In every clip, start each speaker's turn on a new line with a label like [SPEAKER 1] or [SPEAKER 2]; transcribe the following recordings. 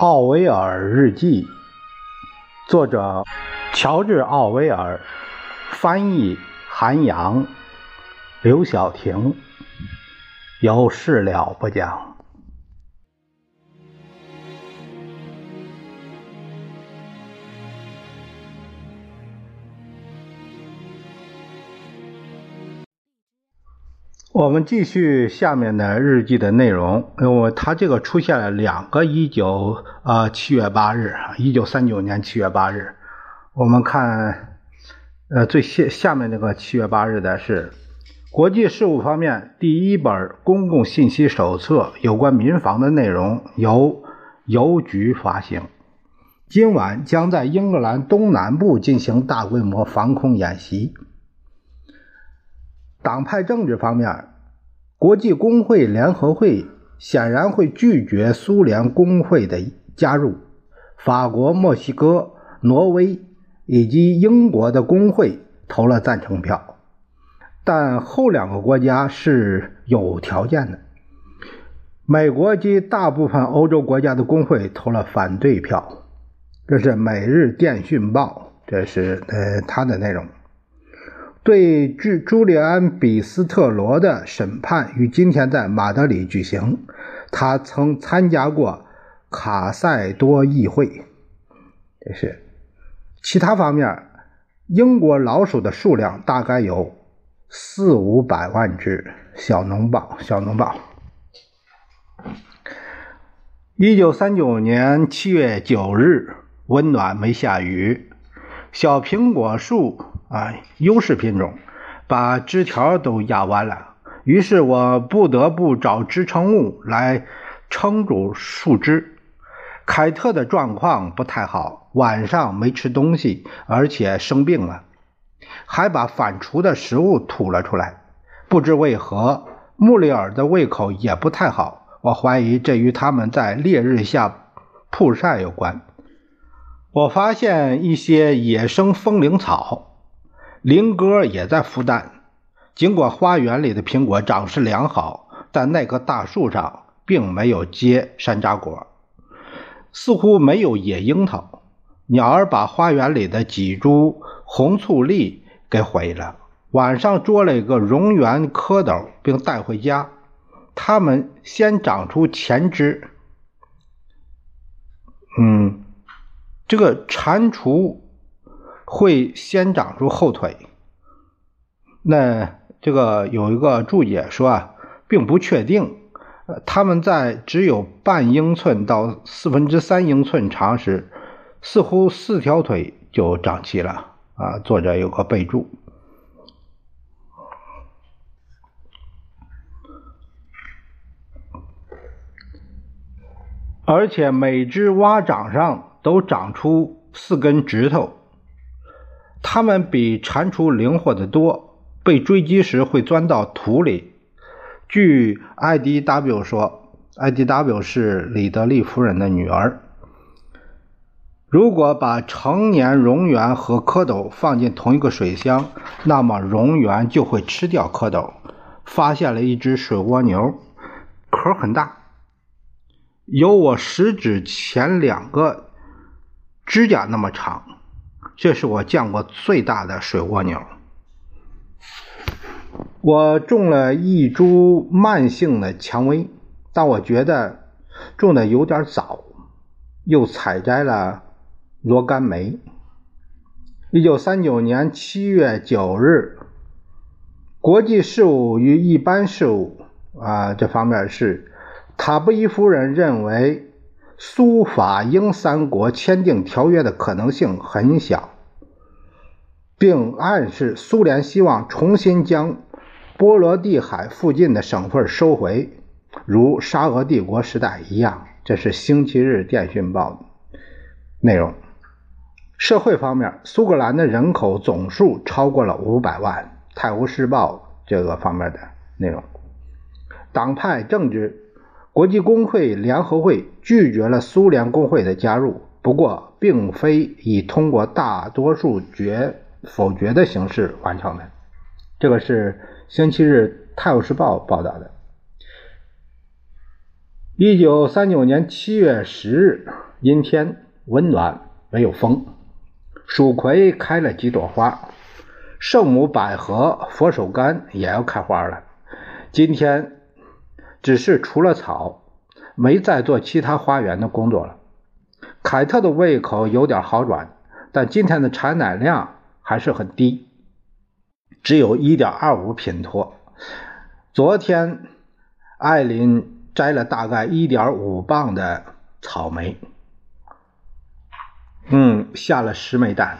[SPEAKER 1] 奥威尔日记，作者乔治·奥威尔，翻译韩阳，刘晓婷，有事了不讲。我们继续下面的日记的内容，因为他这个出现了两个一九呃七月八日，一九三九年七月八日。我们看，呃最下下面那个七月八日的是国际事务方面第一本公共信息手册，有关民防的内容由邮局发行。今晚将在英格兰东南部进行大规模防空演习。党派政治方面，国际工会联合会显然会拒绝苏联工会的加入。法国、墨西哥、挪威以及英国的工会投了赞成票，但后两个国家是有条件的。美国及大部分欧洲国家的工会投了反对票。这是《每日电讯报》，这是呃它的内容。对朱朱利安·比斯特罗的审判于今天在马德里举行。他曾参加过卡塞多议会。这是其他方面，英国老鼠的数量大概有四五百万只。小农报，小农报。一九三九年七月九日，温暖没下雨，小苹果树。啊，优势品种把枝条都压弯了，于是我不得不找支撑物来撑住树枝。凯特的状况不太好，晚上没吃东西，而且生病了，还把反刍的食物吐了出来。不知为何，穆里尔的胃口也不太好，我怀疑这与他们在烈日下曝晒有关。我发现一些野生风铃草。林哥也在孵蛋。尽管花园里的苹果长势良好，但那棵大树上并没有结山楂果，似乎没有野樱桃。鸟儿把花园里的几株红醋栗给毁了。晚上捉了一个蝾螈蝌蚪，并带回家。它们先长出前肢。嗯，这个蟾蜍。会先长出后腿，那这个有一个注解说啊，并不确定。呃，它们在只有半英寸到四分之三英寸长时，似乎四条腿就长齐了。啊，作者有个备注。而且每只蛙掌上都长出四根指头。它们比蟾蜍灵活得多，被追击时会钻到土里。据 IDW 说，IDW 是李德利夫人的女儿。如果把成年蝾螈和蝌蚪放进同一个水箱，那么蝾螈就会吃掉蝌蚪。发现了一只水蜗牛，壳很大，有我食指前两个指甲那么长。这是我见过最大的水蜗牛。我种了一株慢性的蔷薇，但我觉得种的有点早。又采摘了若干梅。一九三九年七月九日，国际事务与一般事务啊这方面是塔布伊夫人认为。苏法英三国签订条约的可能性很小，并暗示苏联希望重新将波罗的海附近的省份收回，如沙俄帝国时代一样。这是《星期日电讯报》内容。社会方面，苏格兰的人口总数超过了五百万，《泰晤士报》这个方面的内容。党派政治。国际工会联合会拒绝了苏联工会的加入，不过并非已通过大多数决否决的形式完成的。这个是星期日《泰晤士报》报道的。一九三九年七月十日，阴天温暖，没有风。蜀葵开了几朵花，圣母百合、佛手柑也要开花了。今天只是除了草，没再做其他花园的工作了。凯特的胃口有点好转，但今天的产奶量还是很低，只有一点二五品托。昨天艾琳摘了大概一点五磅的草莓，嗯，下了十枚蛋。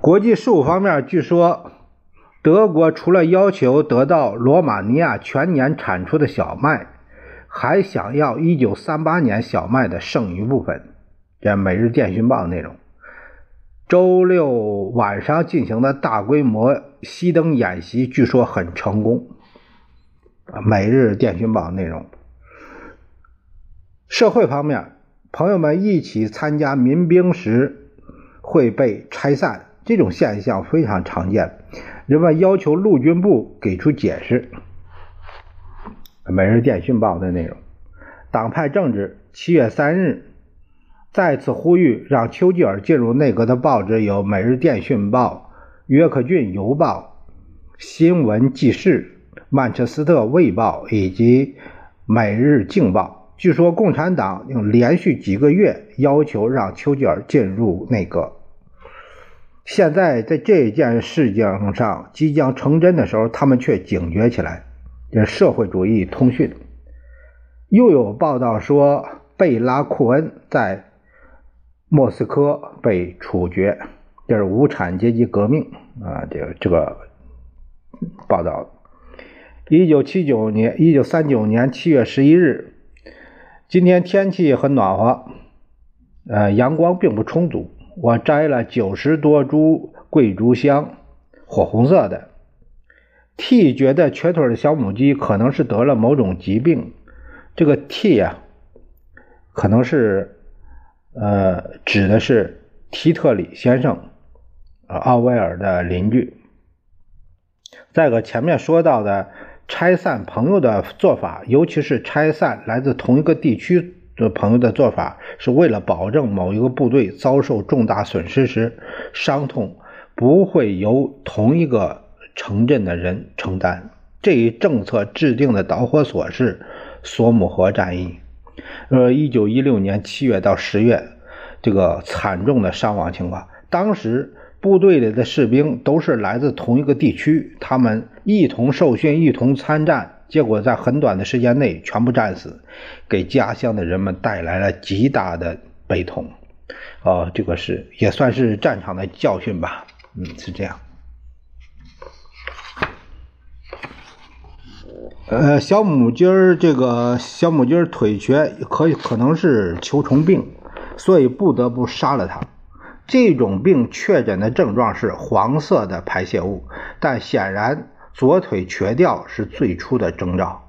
[SPEAKER 1] 国际事务方面，据说。德国除了要求得到罗马尼亚全年产出的小麦，还想要1938年小麦的剩余部分。这《每日电讯报》内容。周六晚上进行的大规模熄灯演习，据说很成功。《每日电讯报》内容。社会方面，朋友们一起参加民兵时会被拆散，这种现象非常常见。人们要求陆军部给出解释。《每日电讯报》的内容，党派政治。七月三日，再次呼吁让丘吉尔进入内阁的报纸有《每日电讯报》、《约克郡邮报》、《新闻纪事》、《曼彻斯特卫报》以及《每日镜报》。据说共产党用连续几个月要求让丘吉尔进入内阁。现在在这件事情上即将成真的时候，他们却警觉起来。这社会主义通讯又有报道说，贝拉库恩在莫斯科被处决。这是无产阶级革命啊！这个这个报道。一九七九年，一九三九年七月十一日，今天天气很暖和，呃，阳光并不充足。我摘了九十多株桂竹香，火红色的。T 觉得瘸腿的小母鸡可能是得了某种疾病。这个 T 呀，可能是呃指的是提特里先生，奥威尔的邻居。再个前面说到的拆散朋友的做法，尤其是拆散来自同一个地区。的朋友的做法是为了保证某一个部队遭受重大损失时，伤痛不会由同一个城镇的人承担。这一政策制定的导火索是索姆河战役。呃，一九一六年七月到十月，这个惨重的伤亡情况。当时部队里的士兵都是来自同一个地区，他们一同受训，一同参战。结果在很短的时间内全部战死，给家乡的人们带来了极大的悲痛。哦，这个是也算是战场的教训吧。嗯，是这样。呃，小母鸡儿这个小母鸡儿腿瘸，可以可能是球虫病，所以不得不杀了它。这种病确诊的症状是黄色的排泄物，但显然。左腿瘸掉是最初的征兆。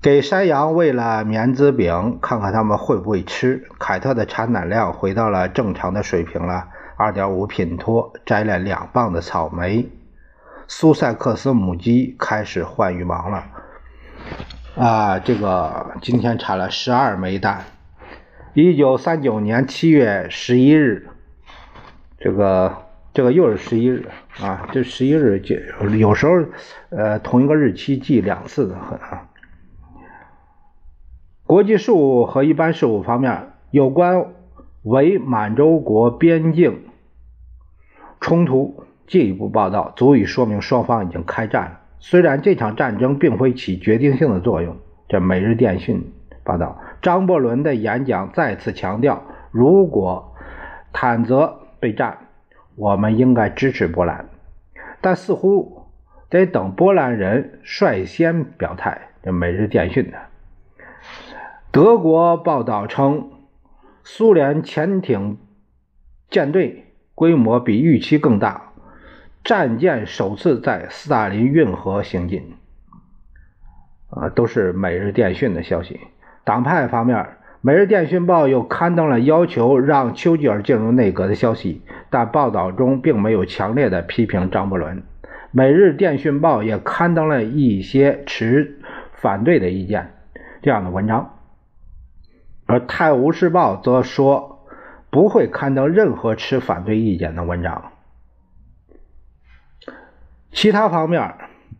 [SPEAKER 1] 给山羊喂了棉籽饼，看看它们会不会吃。凯特的产奶量回到了正常的水平了，二点五品托，摘了两磅的草莓。苏塞克斯母鸡开始换羽毛了。啊，这个今天产了十二枚蛋。一九三九年七月十一日，这个。这个又是十一日啊，这十一日记有时候，呃，同一个日期记两次的很啊。国际事务和一般事务方面，有关伪满洲国边境冲突进一步报道，足以说明双方已经开战了。虽然这场战争并非起决定性的作用。这《每日电讯》报道，张伯伦的演讲再次强调，如果坦泽被占。我们应该支持波兰，但似乎得等波兰人率先表态。这《每日电讯》的德国报道称，苏联潜艇舰队规模比预期更大，战舰首次在斯大林运河行进。啊，都是《每日电讯》的消息。党派方面。《每日电讯报》又刊登了要求让丘吉尔进入内阁的消息，但报道中并没有强烈的批评张伯伦。《每日电讯报也刊登了一些持反对的意见这样的文章，而《泰晤士报》则说不会刊登任何持反对意见的文章。其他方面，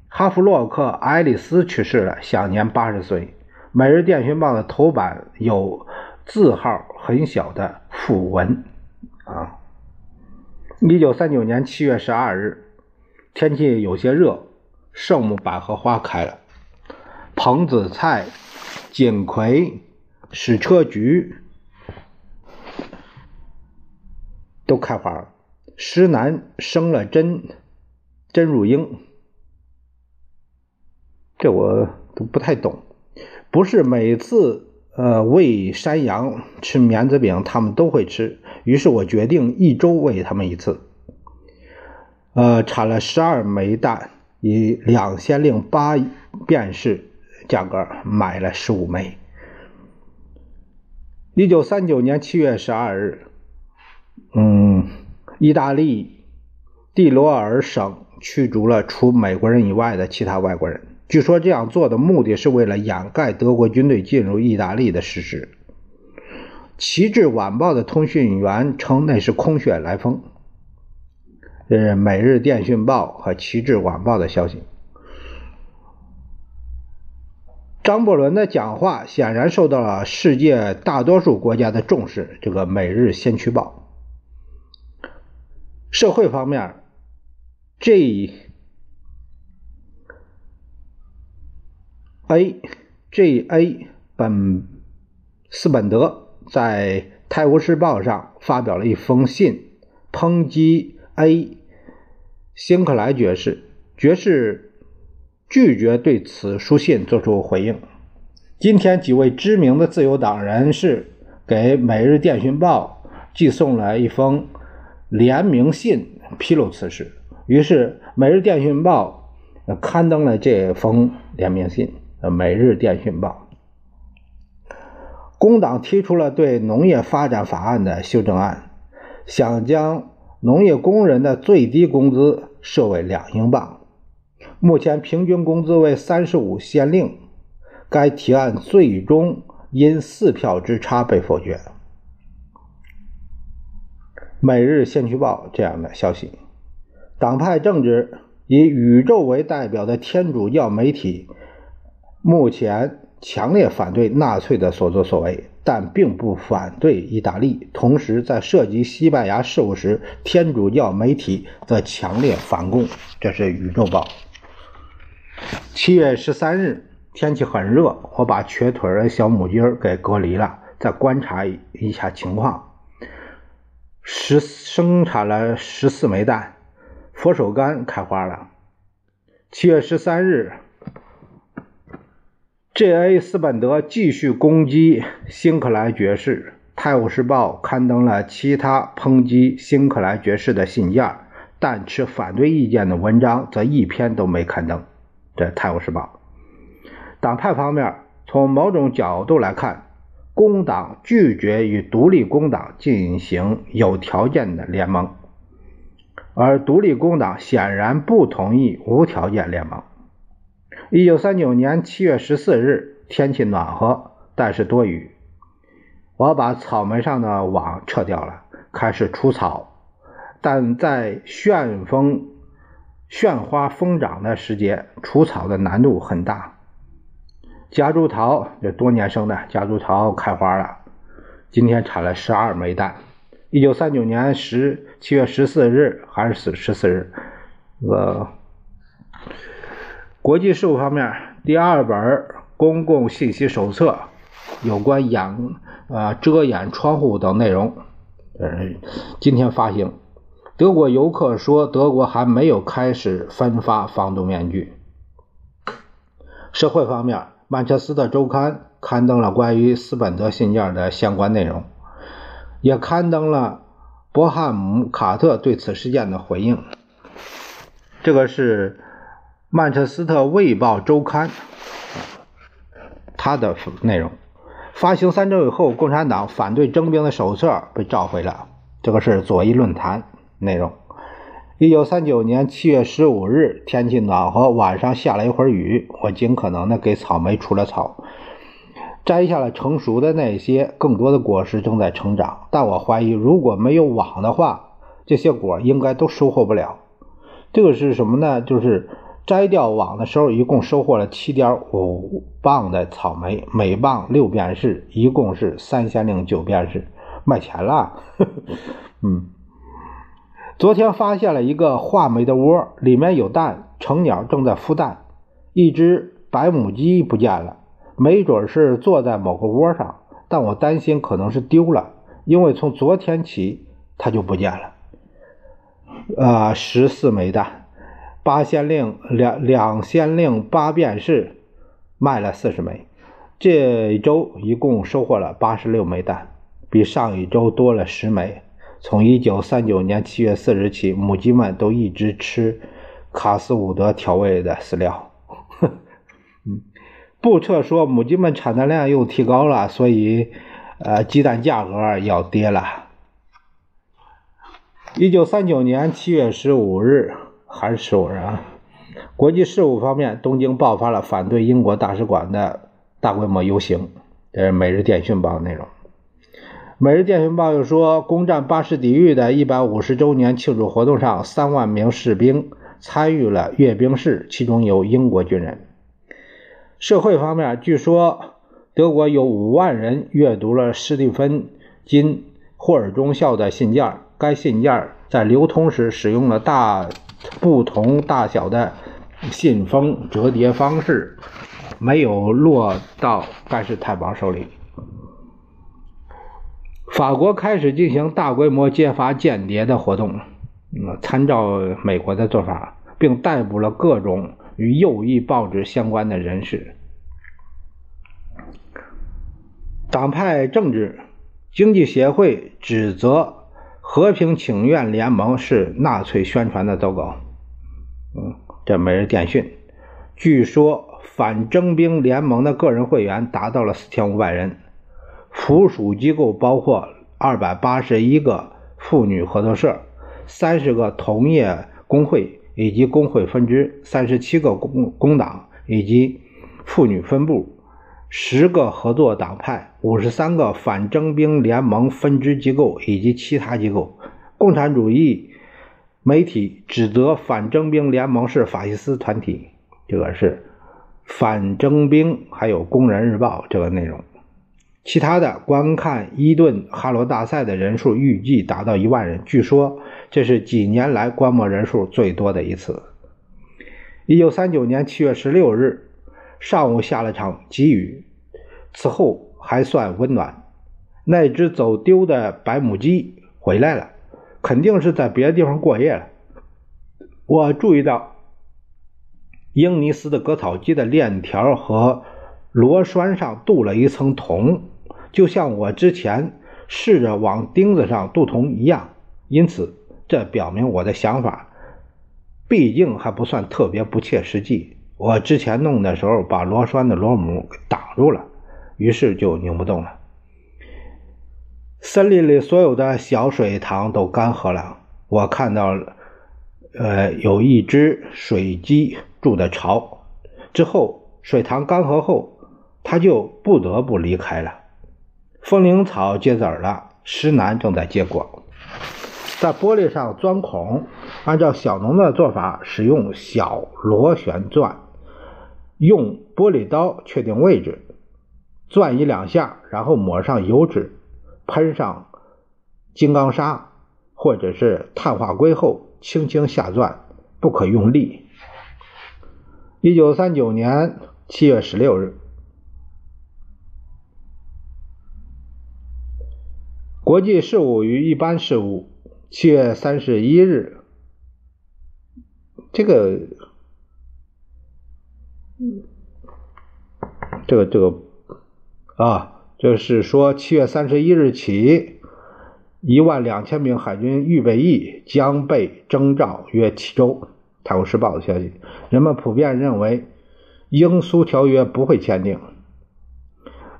[SPEAKER 1] 哈弗洛克·爱丽丝去世了，享年八十岁。《每日电讯报》的头版有字号很小的讣文啊。一九三九年七月十二日，天气有些热，圣母百合花开了，蓬子菜、锦葵、矢车菊都开花了，石楠生了针。真如英，这我都不太懂。不是每次呃喂山羊吃棉子饼，他们都会吃。于是我决定一周喂他们一次。呃，产了十二枚蛋，以两千零八便士价格买了十五枚。一九三九年七月十二日，嗯，意大利蒂罗尔省。驱逐了除美国人以外的其他外国人。据说这样做的目的是为了掩盖德国军队进入意大利的事实。《旗帜晚报》的通讯员称那是空穴来风。这是《每日电讯报》和《旗帜晚报》的消息。张伯伦的讲话显然受到了世界大多数国家的重视。这个《每日先驱报》社会方面。J A J A 本斯本德在《泰晤士报》上发表了一封信，抨击 A 辛克莱爵士。爵士拒绝对此书信作出回应。今天，几位知名的自由党人士给《每日电讯报》寄送了一封联名信，披露此事。于是，《每日电讯报》刊登了这封联名信。《每日电讯报》工党提出了对农业发展法案的修正案，想将农业工人的最低工资设为两英镑。目前平均工资为三十五先令。该提案最终因四票之差被否决。《每日先驱报》这样的消息。党派政治以宇宙为代表的天主教媒体目前强烈反对纳粹的所作所为，但并不反对意大利。同时，在涉及西班牙事务时，天主教媒体则强烈反共。这是《宇宙报》。七月十三日，天气很热，我把瘸腿的小母鸡给隔离了，再观察一下情况。十生产了十四枚蛋。佛手柑开花了。七月十三日，J.A. 斯本德继续攻击辛克莱爵士，《泰晤士报》刊登了其他抨击辛克莱爵士的信件，但持反对意见的文章则一篇都没刊登。这《泰晤士报》党派方面，从某种角度来看，工党拒绝与独立工党进行有条件的联盟。而独立工党显然不同意无条件联盟。一九三九年七月十四日，天气暖和，但是多雨。我把草莓上的网撤掉了，开始除草。但在旋风、旋花疯长的时节，除草的难度很大。夹竹桃这多年生的夹竹桃开花了，今天产了十二枚蛋。一九三九年十七月十四日还是十十四日，呃，国际事务方面第二本公共信息手册有关掩啊遮掩窗户等内容，呃，今天发行。德国游客说，德国还没有开始分发防毒面具。社会方面，曼彻斯特周刊刊登了关于斯本德信件的相关内容。也刊登了伯汉姆·卡特对此事件的回应。这个是《曼彻斯特卫报周刊》它的内容。发行三周以后，共产党反对征兵的手册被召回了。这个是左翼论坛内容。一九三九年七月十五日，天气暖和，晚上下了一会儿雨。我尽可能的给草莓除了草，摘下了成熟的那些，更多的果实正在成长。但我怀疑，如果没有网的话，这些果应该都收获不了。这个是什么呢？就是摘掉网的时候，一共收获了七点五磅的草莓，每磅六便士，一共是三千零九便士，卖钱了。嗯。昨天发现了一个画眉的窝，里面有蛋，成鸟正在孵蛋。一只白母鸡不见了，没准是坐在某个窝上，但我担心可能是丢了，因为从昨天起它就不见了。啊，十四枚蛋，八先令两两先令八便士，卖了四十枚。这一周一共收获了八十六枚蛋，比上一周多了十枚。从一九三九年七月四日起，母鸡们都一直吃卡斯伍德调味的饲料。布彻说母鸡们产蛋量又提高了，所以呃鸡蛋价格要跌了。一九三九年七月十五日还是十五日啊，国际事务方面，东京爆发了反对英国大使馆的大规模游行。这是《每日电讯报》内容。《每日电讯报》又说，攻占巴士底狱的一百五十周年庆祝活动上，三万名士兵参与了阅兵式，其中有英国军人。社会方面，据说德国有五万人阅读了史蒂芬金霍尔中校的信件，该信件在流通时使用了大不同大小的信封折叠方式，没有落到盖世太保手里。法国开始进行大规模揭发间谍的活动，嗯，参照美国的做法，并逮捕了各种与右翼报纸相关的人士。党派政治经济协会指责和平请愿联盟是纳粹宣传的走狗。嗯，这每日电讯，据说反征兵联盟的个人会员达到了四千五百人。附属机构包括二百八十一个妇女合作社、三十个同业工会以及工会分支、三十七个工工党以及妇女分部、十个合作党派、五十三个反征兵联盟分支机构以及其他机构。共产主义媒体指责反征兵联盟是法西斯团体，这个是反征兵，还有《工人日报》这个内容。其他的观看伊顿哈罗大赛的人数预计达到一万人，据说这是几年来观摩人数最多的一次。一九三九年七月十六日上午下了场急雨，此后还算温暖。那只走丢的白母鸡回来了，肯定是在别的地方过夜了。我注意到英尼斯的割草机的链条和螺栓上镀了一层铜。就像我之前试着往钉子上镀铜一样，因此这表明我的想法毕竟还不算特别不切实际。我之前弄的时候把螺栓的螺母给挡住了，于是就拧不动了。森林里所有的小水塘都干涸了，我看到了，呃，有一只水鸡筑的巢，之后水塘干涸后，它就不得不离开了。风铃草结籽了，石楠正在结果。在玻璃上钻孔，按照小农的做法，使用小螺旋钻，用玻璃刀确定位置，钻一两下，然后抹上油脂，喷上金刚砂或者是碳化硅后，轻轻下钻，不可用力。一九三九年七月十六日。国际事务与一般事务，七月三十一日，这个，这个，这个，啊，这是说七月三十一日起，一万两千名海军预备役将被征召约七周。《泰晤士报》的消息，人们普遍认为，英苏条约不会签订。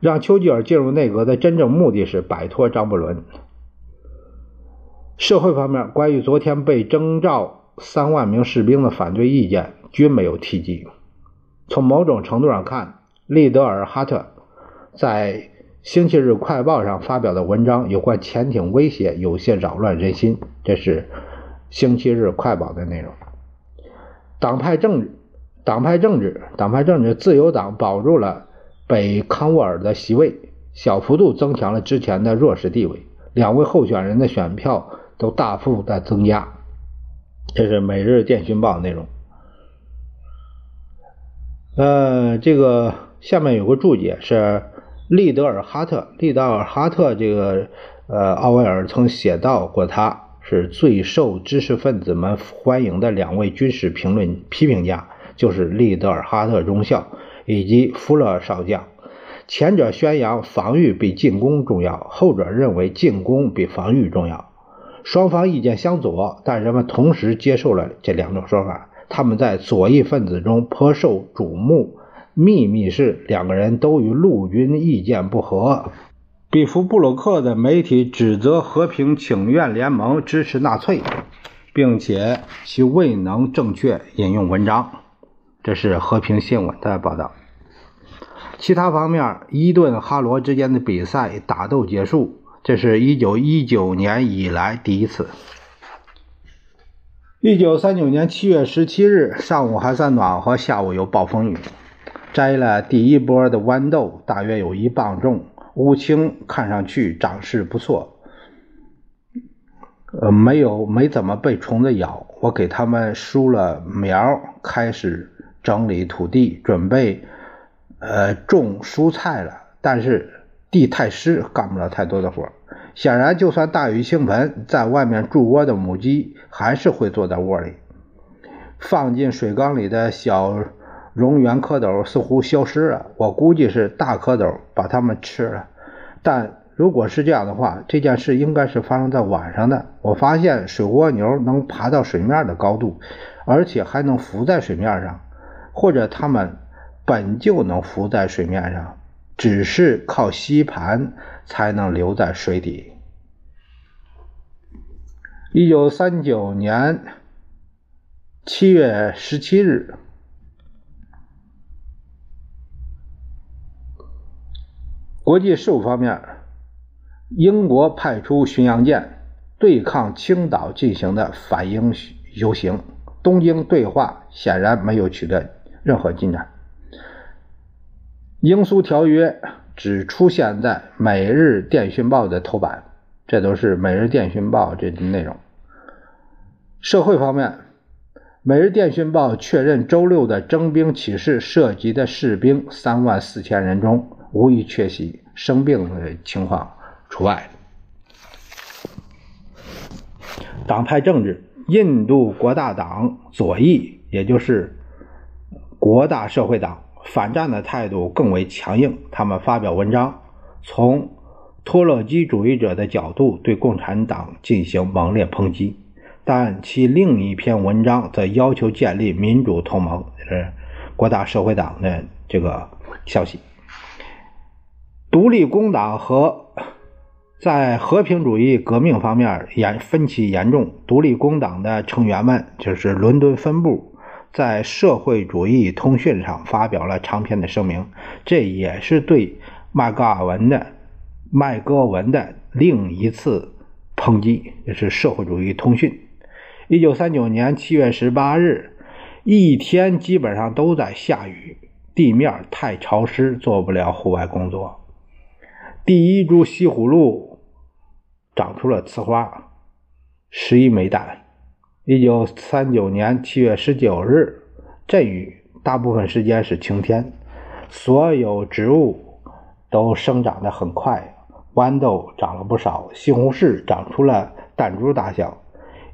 [SPEAKER 1] 让丘吉尔进入内阁的真正目的是摆脱张伯伦。社会方面，关于昨天被征召三万名士兵的反对意见均没有提及。从某种程度上看，利德尔哈特在《星期日快报》上发表的文章有关潜艇威胁有些扰乱人心。这是《星期日快报》的内容。党派政治，党派政治，党派政治，自由党保住了北康沃尔的席位，小幅度增强了之前的弱势地位。两位候选人的选票都大幅的增加。这是《每日电讯报》内容。呃，这个下面有个注解是利德尔哈特，利德尔哈特这个呃，奥威尔曾写到过，他是最受知识分子们欢迎的两位军事评论批评家，就是利德尔哈特中校以及福勒少将。前者宣扬防御比进攻重要，后者认为进攻比防御重要。双方意见相左，但人们同时接受了这两种说法。他们在左翼分子中颇受瞩目。秘密是两个人都与陆军意见不合。比夫布鲁克的媒体指责和平请愿联盟支持纳粹，并且其未能正确引用文章。这是和平新闻的报道。其他方面，伊顿哈罗之间的比赛打斗结束，这是一九一九年以来第一次。一九三九年七月十七日上午还算暖和，下午有暴风雨。摘了第一波的豌豆，大约有一磅重。乌青看上去长势不错，呃，没有没怎么被虫子咬。我给他们输了苗，开始整理土地，准备呃种蔬菜了。但是地太湿，干不了太多的活。显然，就算大雨倾盆，在外面筑窝的母鸡还是会坐在窝里。放进水缸里的小蝾螈蝌蚪似乎消失了，我估计是大蝌蚪把它们吃了。但如果是这样的话，这件事应该是发生在晚上的。我发现水蜗牛能爬到水面的高度，而且还能浮在水面上，或者它们本就能浮在水面上，只是靠吸盘。才能留在水底。一九三九年七月十七日，国际事务方面，英国派出巡洋舰对抗青岛进行的反英游行。东京对话显然没有取得任何进展。英苏条约。只出现在《每日电讯报》的头版，这都是《每日电讯报》这内容。社会方面，《每日电讯报》确认，周六的征兵启事涉及的士兵三万四千人中无一缺席，生病的情况除外。党派政治，印度国大党左翼，也就是国大社会党。反战的态度更为强硬，他们发表文章，从托洛基主义者的角度对共产党进行猛烈抨击，但其另一篇文章则要求建立民主同盟，是国大社会党的这个消息。独立工党和在和平主义革命方面严分歧严重，独立工党的成员们就是伦敦分部。在社会主义通讯上发表了长篇的声明，这也是对麦戈尔文的麦戈文的另一次抨击。也是社会主义通讯。一九三九年七月十八日，一天基本上都在下雨，地面太潮湿，做不了户外工作。第一株西葫芦长出了雌花，十一枚蛋。一九三九年七月十九日，阵雨，大部分时间是晴天，所有植物都生长得很快，豌豆长了不少，西红柿长出了弹珠大小，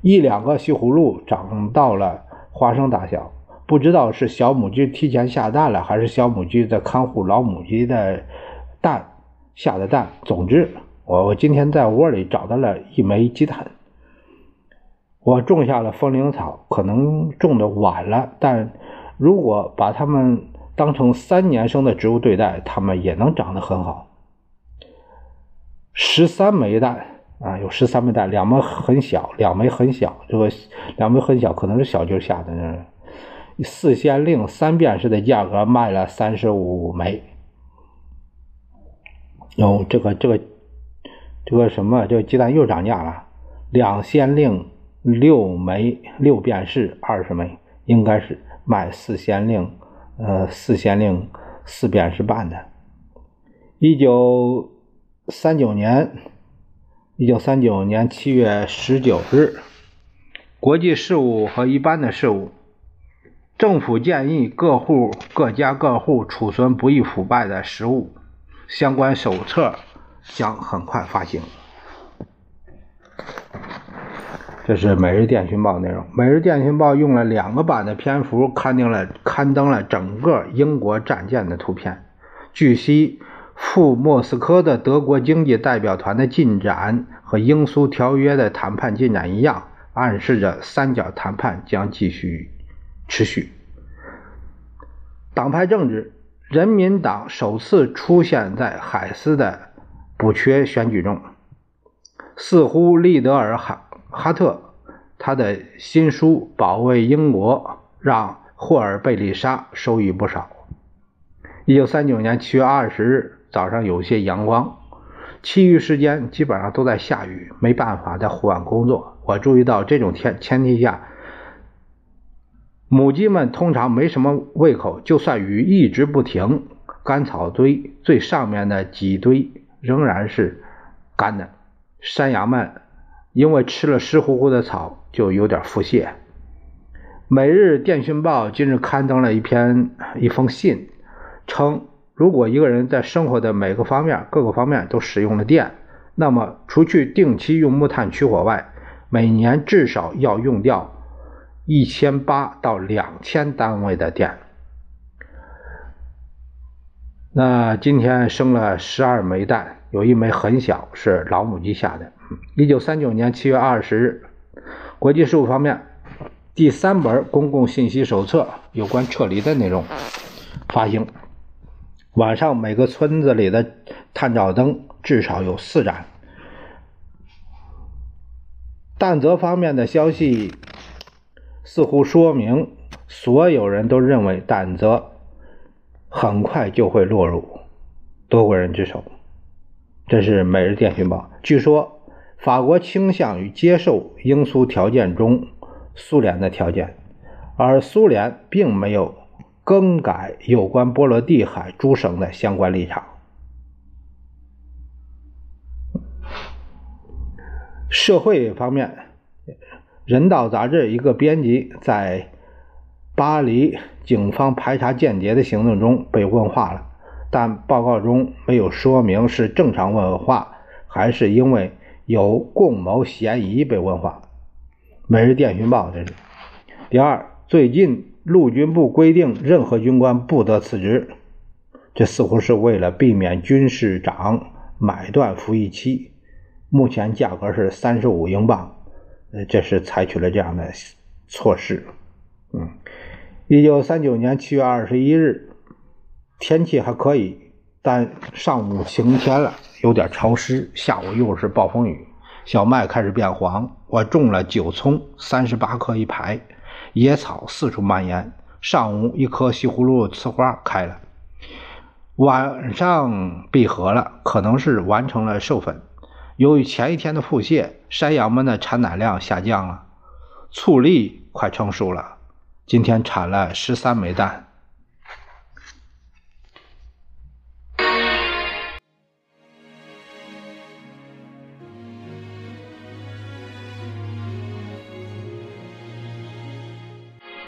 [SPEAKER 1] 一两个西葫芦长到了花生大小，不知道是小母鸡提前下蛋了，还是小母鸡在看护老母鸡的蛋下的蛋。总之，我我今天在窝里找到了一枚鸡蛋。我种下了风铃草，可能种的晚了，但如果把它们当成三年生的植物对待，它们也能长得很好。十三枚蛋，啊，有十三枚蛋，两枚很小，两枚很小，这个两枚很小，可能是小鸡下的。四先令三便士的价格卖了三十五枚。哦，这个这个这个什么，这个鸡蛋又涨价了。两先令六枚，六便士二十枚，应该是卖四先令，呃，四先令四便士半的。一九三九年，一九三九年七月十九日，国际事务和一般的事务，政府建议各户各家各户储存不易腐败的食物。相关手册将很快发行。这是《每日电讯报》内容。《每日电讯报》用了两个版的篇幅刊登了刊登了整个英国战舰的图片。据悉，赴莫斯科的德国经济代表团的进展和英苏条约的谈判进展一样，暗示着三角谈判将继续持续。党派政治。人民党首次出现在海斯的补缺选举中，似乎利德尔海哈特他的新书《保卫英国》让霍尔贝利莎收益不少。一九三九年七月二十日早上有些阳光，其余时间基本上都在下雨，没办法在户外工作。我注意到这种天前提下。母鸡们通常没什么胃口，就算雨一直不停，干草堆最上面的几堆仍然是干的。山羊们因为吃了湿乎乎的草，就有点腹泻。《每日电讯报》今日刊登了一篇一封信，称如果一个人在生活的每个方面、各个方面都使用了电，那么除去定期用木炭取火外，每年至少要用掉。一千八到两千单位的电。那今天生了十二枚蛋，有一枚很小，是老母鸡下的。一九三九年七月二十日，国际事务方面第三本公共信息手册有关撤离的内容发行。晚上每个村子里的探照灯至少有四盏。但泽方面的消息。似乎说明所有人都认为胆泽很快就会落入德国人之手。这是《每日电讯报》。据说法国倾向于接受英苏条件中苏联的条件，而苏联并没有更改有关波罗的海诸省的相关立场。社会方面。人道杂志一个编辑在巴黎警方排查间谍的行动中被问话了，但报告中没有说明是正常问话还是因为有共谋嫌疑被问话。每日电讯报这是。第二，最近陆军部规定任何军官不得辞职，这似乎是为了避免军事长买断服役期。目前价格是三十五英镑。呃，这是采取了这样的措施。嗯，一九三九年七月二十一日，天气还可以，但上午晴天了，有点潮湿，下午又是暴风雨，小麦开始变黄。我种了九葱，三十八棵一排，野草四处蔓延。上午一棵西葫芦刺花开了，晚上闭合了，可能是完成了授粉。由于前一天的腹泻，山羊们的产奶量下降了，醋栗快成熟了。今天产了十三枚蛋。